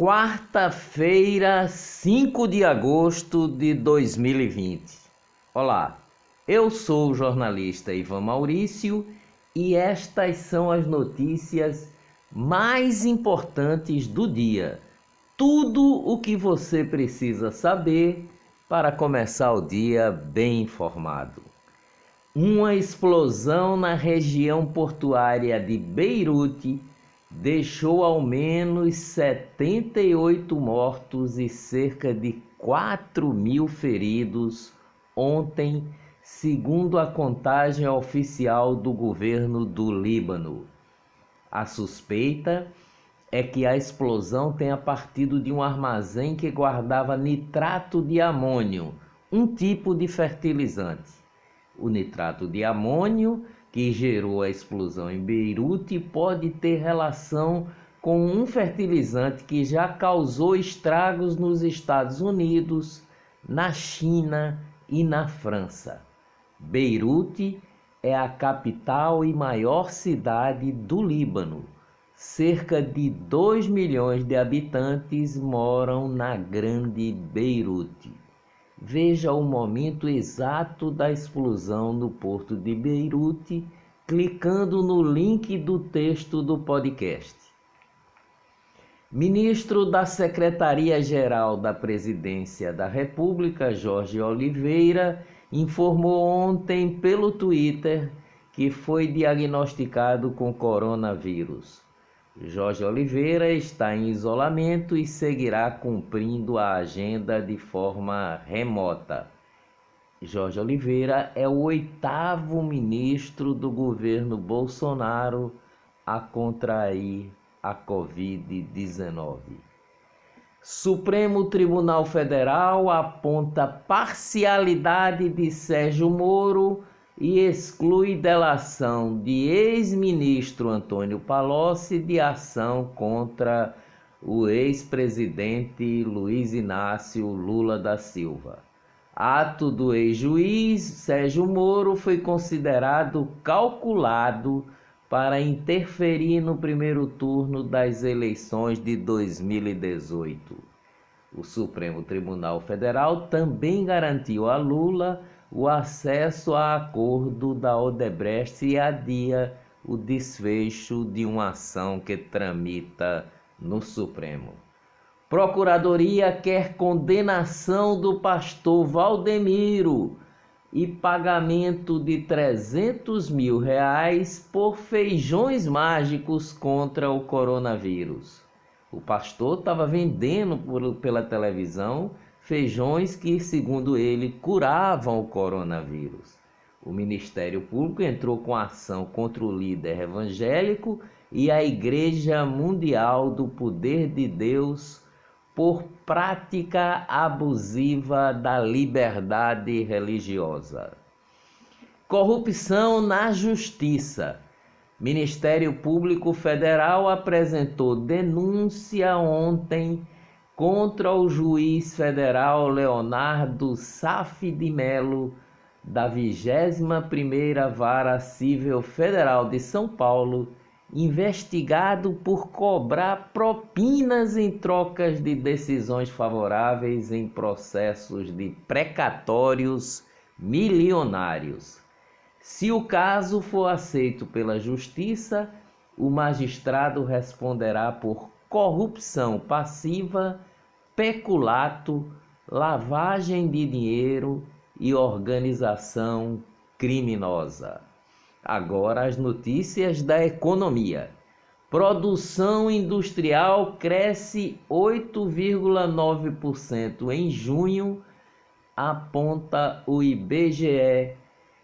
Quarta-feira, 5 de agosto de 2020. Olá, eu sou o jornalista Ivan Maurício e estas são as notícias mais importantes do dia. Tudo o que você precisa saber para começar o dia bem informado. Uma explosão na região portuária de Beirute deixou ao menos 78 mortos e cerca de 4 mil feridos ontem, segundo a contagem oficial do governo do Líbano. A suspeita é que a explosão tenha partido de um armazém que guardava nitrato de amônio, um tipo de fertilizante. O nitrato de amônio que gerou a explosão em Beirute pode ter relação com um fertilizante que já causou estragos nos Estados Unidos, na China e na França. Beirute é a capital e maior cidade do Líbano. Cerca de 2 milhões de habitantes moram na Grande Beirute. Veja o momento exato da explosão no porto de Beirute clicando no link do texto do podcast. Ministro da Secretaria-Geral da Presidência da República, Jorge Oliveira, informou ontem pelo Twitter que foi diagnosticado com coronavírus. Jorge Oliveira está em isolamento e seguirá cumprindo a agenda de forma remota. Jorge Oliveira é o oitavo ministro do governo Bolsonaro a contrair a Covid-19. Supremo Tribunal Federal aponta parcialidade de Sérgio Moro e exclui delação de ex-ministro Antônio Palocci de ação contra o ex-presidente Luiz Inácio Lula da Silva. Ato do ex-juiz Sérgio Moro foi considerado calculado para interferir no primeiro turno das eleições de 2018. O Supremo Tribunal Federal também garantiu a Lula o acesso a acordo da Odebrecht e adia o desfecho de uma ação que tramita no Supremo. Procuradoria quer condenação do pastor Valdemiro e pagamento de 300 mil reais por feijões mágicos contra o coronavírus. O pastor estava vendendo por, pela televisão feijões que, segundo ele, curavam o coronavírus. O Ministério Público entrou com ação contra o líder evangélico e a Igreja Mundial do Poder de Deus por prática abusiva da liberdade religiosa. Corrupção na Justiça. Ministério Público Federal apresentou denúncia ontem contra o juiz federal Leonardo Saf de Melo, da 21ª Vara Civil Federal de São Paulo, investigado por cobrar propinas em trocas de decisões favoráveis em processos de precatórios milionários. Se o caso for aceito pela Justiça, o magistrado responderá por corrupção passiva peculato, lavagem de dinheiro e organização criminosa. Agora as notícias da economia. Produção industrial cresce 8,9% em junho, aponta o IBGE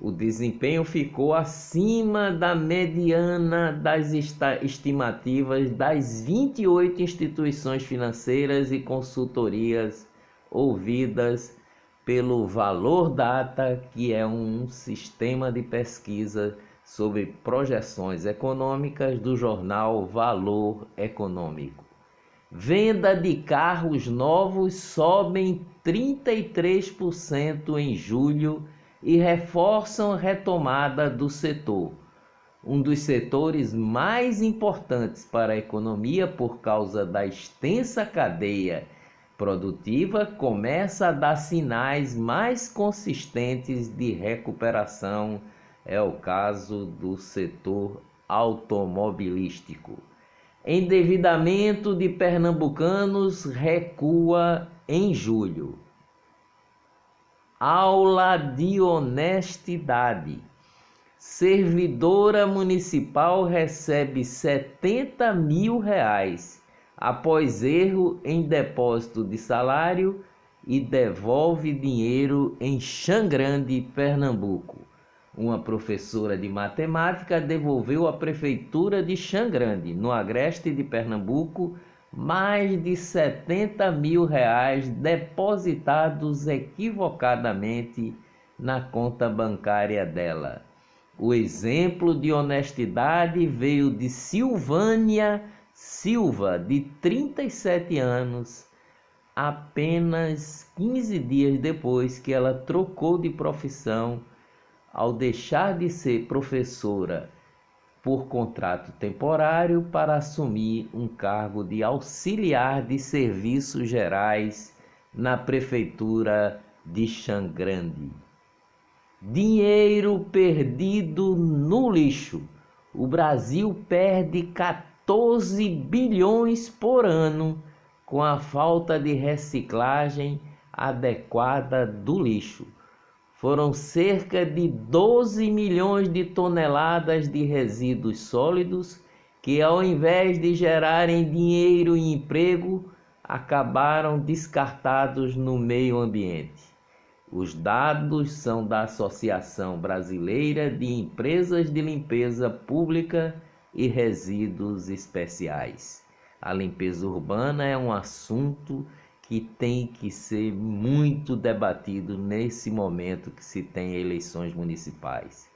o desempenho ficou acima da mediana das estimativas das 28 instituições financeiras e consultorias ouvidas pelo Valor Data, que é um sistema de pesquisa sobre projeções econômicas do jornal Valor Econômico. Venda de carros novos sobem 33% em julho e reforçam a retomada do setor. um dos setores mais importantes para a economia por causa da extensa cadeia produtiva, começa a dar sinais mais consistentes de recuperação. É o caso do setor automobilístico. Endividamento de pernambucanos recua em julho. Aula de honestidade. Servidora municipal recebe 70 mil reais após erro em depósito de salário e devolve dinheiro em Xangrande, Pernambuco. Uma professora de matemática devolveu à prefeitura de Xangrande, no agreste de Pernambuco, mais de 70 mil reais depositados equivocadamente na conta bancária dela. O exemplo de honestidade veio de Silvânia Silva, de 37 anos, apenas 15 dias depois que ela trocou de profissão ao deixar de ser professora por contrato temporário para assumir um cargo de auxiliar de serviços gerais na prefeitura de Xangrande. Dinheiro perdido no lixo. O Brasil perde 14 bilhões por ano com a falta de reciclagem adequada do lixo. Foram cerca de 12 milhões de toneladas de resíduos sólidos que, ao invés de gerarem dinheiro e emprego, acabaram descartados no meio ambiente. Os dados são da Associação Brasileira de Empresas de Limpeza Pública e Resíduos Especiais. A limpeza urbana é um assunto que tem que ser muito debatido nesse momento que se tem eleições municipais.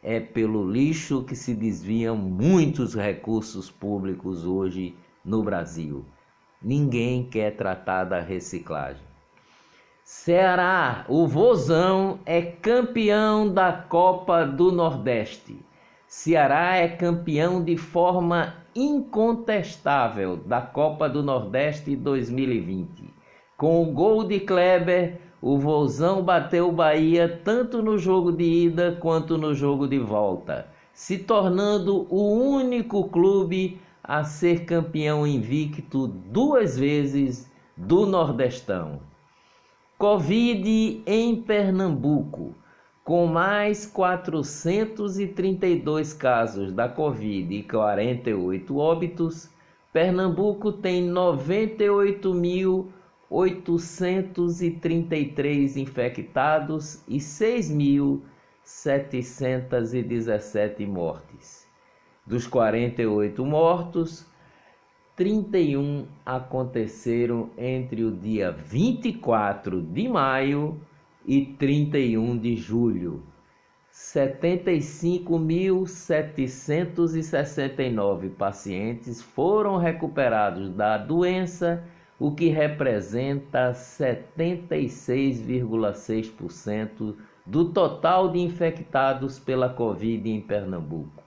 É pelo lixo que se desviam muitos recursos públicos hoje no Brasil. Ninguém quer tratar da reciclagem. Ceará, o Vozão é campeão da Copa do Nordeste. Ceará é campeão de forma incontestável da Copa do Nordeste 2020. Com o gol de Kleber, o Vozão bateu o Bahia tanto no jogo de ida quanto no jogo de volta, se tornando o único clube a ser campeão invicto duas vezes do Nordestão. Covid em Pernambuco, com mais 432 casos da Covid e 48 óbitos, Pernambuco tem 98.833 infectados e 6.717 mortes. Dos 48 mortos, 31 aconteceram entre o dia 24 de maio e 31 de julho. 75.769 pacientes foram recuperados da doença, o que representa 76,6% do total de infectados pela Covid em Pernambuco.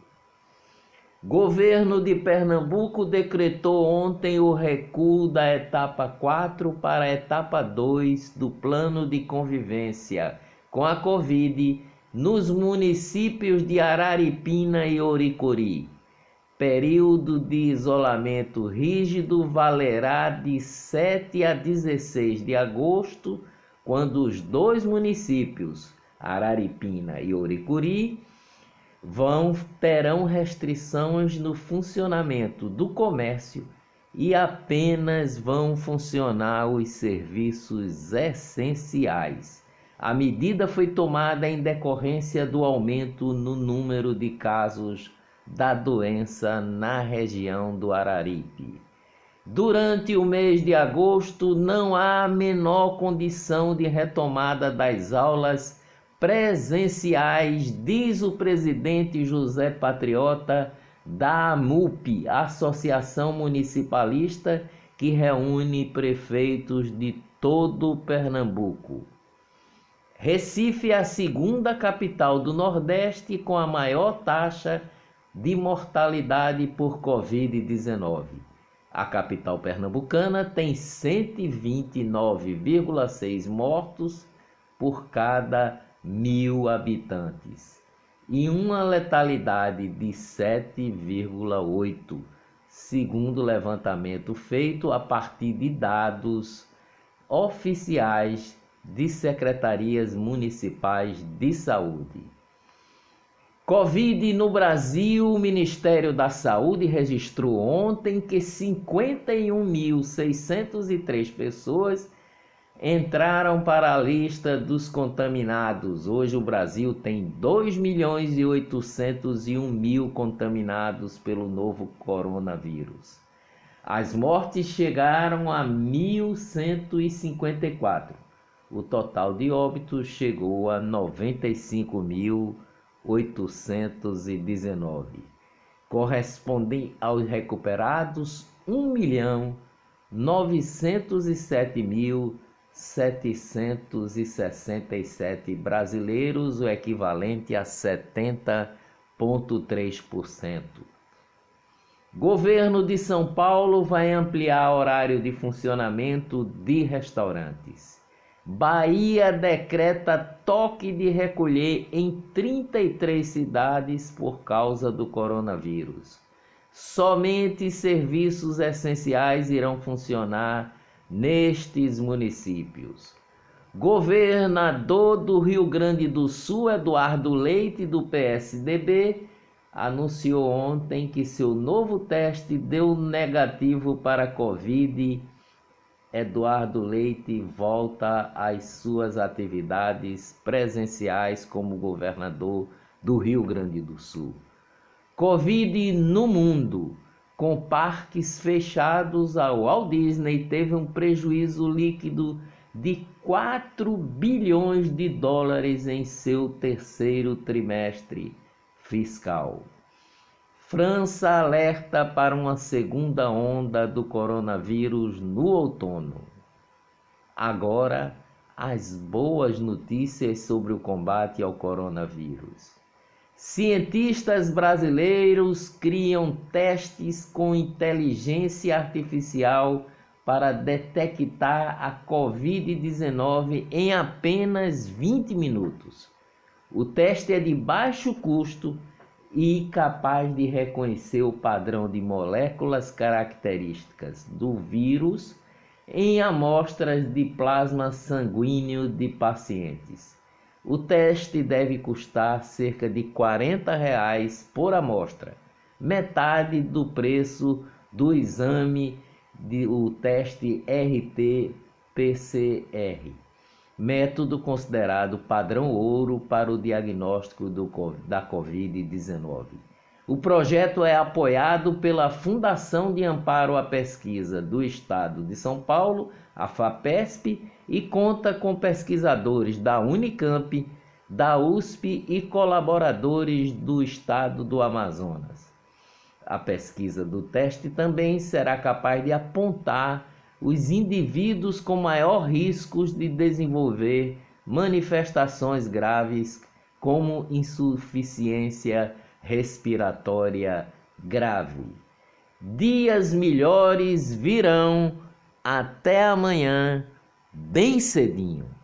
Governo de Pernambuco decretou ontem o recuo da etapa 4 para a etapa 2 do plano de convivência com a Covid nos municípios de Araripina e Oricori. Período de isolamento rígido valerá de 7 a 16 de agosto, quando os dois municípios, Araripina e Oricuri, vão terão restrições no funcionamento do comércio e apenas vão funcionar os serviços essenciais. A medida foi tomada em decorrência do aumento no número de casos da doença na região do Araripe. Durante o mês de agosto, não há a menor condição de retomada das aulas presenciais, diz o presidente José Patriota da AMUP, Associação Municipalista, que reúne prefeitos de todo Pernambuco. Recife é a segunda capital do Nordeste com a maior taxa de mortalidade por Covid-19. A capital pernambucana tem 129,6 mortos por cada mil habitantes e uma letalidade de 7,8, segundo levantamento feito a partir de dados oficiais de secretarias municipais de saúde. Covid no Brasil, o Ministério da Saúde registrou ontem que 51.603 pessoas entraram para a lista dos contaminados. Hoje o Brasil tem 2 milhões e 801 mil contaminados pelo novo coronavírus. As mortes chegaram a 1.154. O total de óbitos chegou a 95.819. Correspondem aos recuperados 1 milhão 907 mil 767 brasileiros, o equivalente a 70,3%. Governo de São Paulo vai ampliar horário de funcionamento de restaurantes. Bahia decreta toque de recolher em 33 cidades por causa do coronavírus. Somente serviços essenciais irão funcionar nestes municípios. Governador do Rio Grande do Sul, Eduardo Leite, do PSDB, anunciou ontem que seu novo teste deu negativo para Covid. Eduardo Leite volta às suas atividades presenciais como governador do Rio Grande do Sul. Covid no mundo. Com parques fechados, a Walt Disney teve um prejuízo líquido de 4 bilhões de dólares em seu terceiro trimestre fiscal. França alerta para uma segunda onda do coronavírus no outono. Agora, as boas notícias sobre o combate ao coronavírus. Cientistas brasileiros criam testes com inteligência artificial para detectar a Covid-19 em apenas 20 minutos. O teste é de baixo custo e capaz de reconhecer o padrão de moléculas características do vírus em amostras de plasma sanguíneo de pacientes. O teste deve custar cerca de 40 reais por amostra, metade do preço do exame de o teste RT-PCR, método considerado padrão ouro para o diagnóstico do, da Covid-19. O projeto é apoiado pela Fundação de Amparo à Pesquisa do Estado de São Paulo, a FAPESP, e conta com pesquisadores da Unicamp, da USP e colaboradores do Estado do Amazonas. A pesquisa do teste também será capaz de apontar os indivíduos com maior riscos de desenvolver manifestações graves como insuficiência respiratória grave. Dias melhores virão. Até amanhã, bem cedinho.